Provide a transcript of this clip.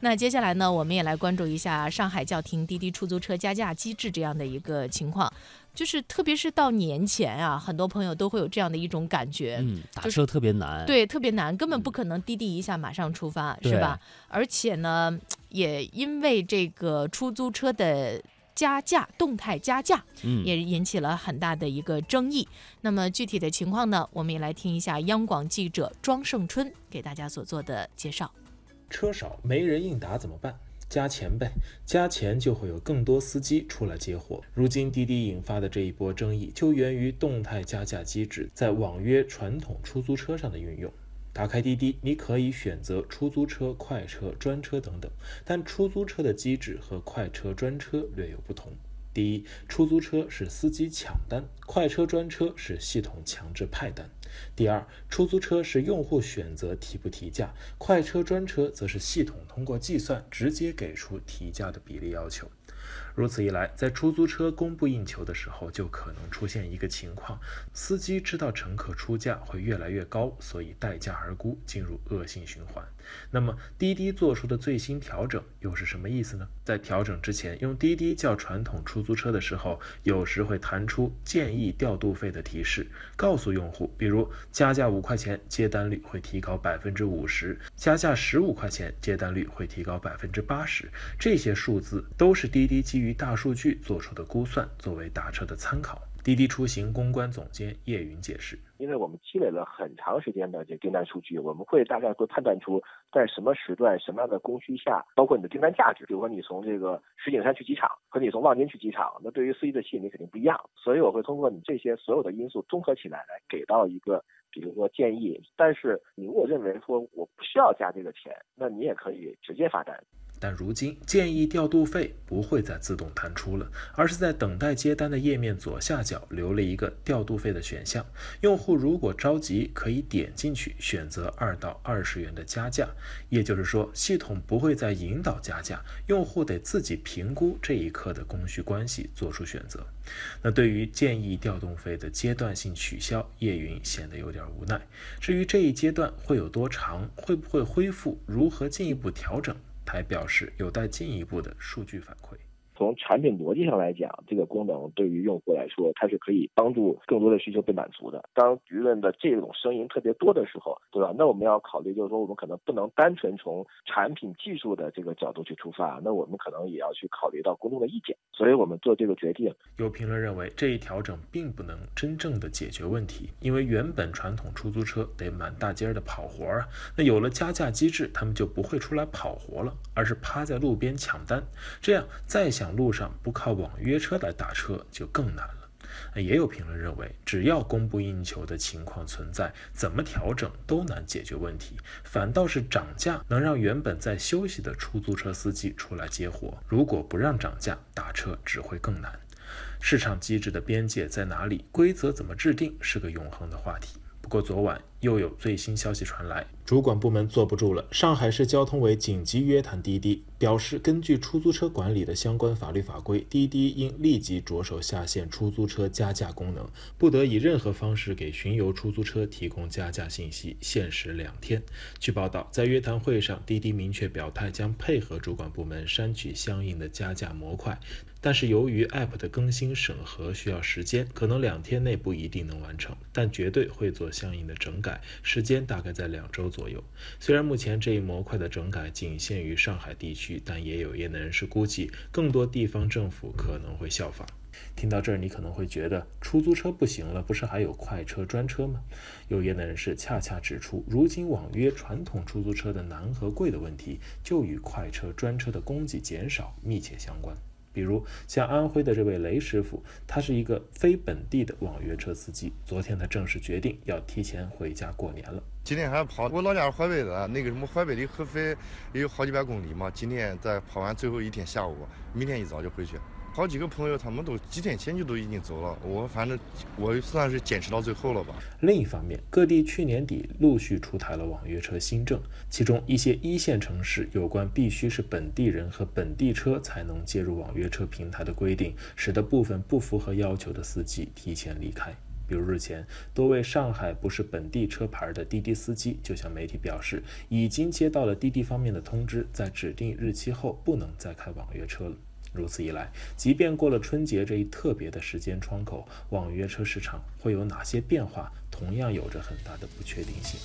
那接下来呢，我们也来关注一下上海叫停滴滴出租车加价机制这样的一个情况，就是特别是到年前啊，很多朋友都会有这样的一种感觉，嗯，打车特别难，对，特别难，根本不可能滴滴一下马上出发，是吧？而且呢，也因为这个出租车的加价动态加价，嗯，也引起了很大的一个争议。那么具体的情况呢，我们也来听一下央广记者庄胜春给大家所做的介绍。车少没人应答怎么办？加钱呗，加钱就会有更多司机出来接货。如今滴滴引发的这一波争议，就源于动态加价机制在网约传统出租车上的运用。打开滴滴，你可以选择出租车、快车、专车等等，但出租车的机制和快车、专车略有不同。第一，出租车是司机抢单，快车、专车是系统强制派单。第二，出租车是用户选择提不提价，快车专车则是系统通过计算直接给出提价的比例要求。如此一来，在出租车供不应求的时候，就可能出现一个情况：司机知道乘客出价会越来越高，所以待价而沽，进入恶性循环。那么，滴滴做出的最新调整又是什么意思呢？在调整之前，用滴滴叫传统出租车的时候，有时会弹出建议调度费的提示，告诉用户，比如加价五块钱，接单率会提高百分之五十；加价十五块钱，接单率会提高百分之八十。这些数字都是滴滴基于大数据做出的估算，作为打车的参考。滴滴出行公关总监叶云解释：“因为我们积累了很长时间的这订单数据，我们会大概会判断出在什么时段、什么样的供需下，包括你的订单价值。比如说你从这个石景山去机场和你从望京去机场，那对于司机的吸引力肯定不一样。所以我会通过你这些所有的因素综合起来，来给到一个比如说建议。但是你如果认为说我不需要加这个钱，那你也可以直接发单。”但如今建议调度费不会再自动弹出了，而是在等待接单的页面左下角留了一个调度费的选项。用户如果着急，可以点进去选择二到二十元的加价。也就是说，系统不会再引导加价，用户得自己评估这一刻的供需关系，做出选择。那对于建议调动费的阶段性取消，叶云显得有点无奈。至于这一阶段会有多长，会不会恢复，如何进一步调整？还表示有待进一步的数据反馈。从产品逻辑上来讲，这个功能对于用户来说，它是可以帮助更多的需求被满足的。当舆论的这种声音特别多的时候，对吧？那我们要考虑，就是说，我们可能不能单纯从产品技术的这个角度去出发，那我们可能也要去考虑到公众的意见。所以我们做这个决定。有评论认为，这一调整并不能真正的解决问题，因为原本传统出租车得满大街的跑活啊，那有了加价机制，他们就不会出来跑活了，而是趴在路边抢单。这样再想。路上不靠网约车来打车就更难了。也有评论认为，只要供不应求的情况存在，怎么调整都难解决问题。反倒是涨价能让原本在休息的出租车司机出来接活。如果不让涨价，打车只会更难。市场机制的边界在哪里？规则怎么制定？是个永恒的话题。不过昨晚又有最新消息传来，主管部门坐不住了。上海市交通委紧急约谈滴滴，表示根据出租车管理的相关法律法规，滴滴应立即着手下线出租车加价功能，不得以任何方式给巡游出租车提供加价信息，限时两天。据报道，在约谈会上，滴滴明确表态将配合主管部门删去相应的加价模块。但是由于 App 的更新审核需要时间，可能两天内不一定能完成，但绝对会做相应的整改改，时间大概在两周左右。虽然目前这一模块的整改仅限于上海地区，但也有业内人士估计，更多地方政府可能会效仿。听到这儿，你可能会觉得出租车不行了，不是还有快车、专车吗？有业内人士恰恰指出，如今网约传统出租车的难和贵的问题，就与快车、专车的供给减少密切相关。比如像安徽的这位雷师傅，他是一个非本地的网约车司机。昨天他正式决定要提前回家过年了。今天还跑，我老家是淮北的，那个什么淮北离合肥也有好几百公里嘛。今天在跑完最后一天下午，明天一早就回去。好几个朋友，他们都几天前就都已经走了。我反正我算是坚持到最后了吧。另一方面，各地去年底陆续出台了网约车新政，其中一些一线城市有关必须是本地人和本地车才能接入网约车平台的规定，使得部分不符合要求的司机提前离开。比如日前，多位上海不是本地车牌的滴滴司机就向媒体表示，已经接到了滴滴方面的通知，在指定日期后不能再开网约车了。如此一来，即便过了春节这一特别的时间窗口，网约车市场会有哪些变化，同样有着很大的不确定性。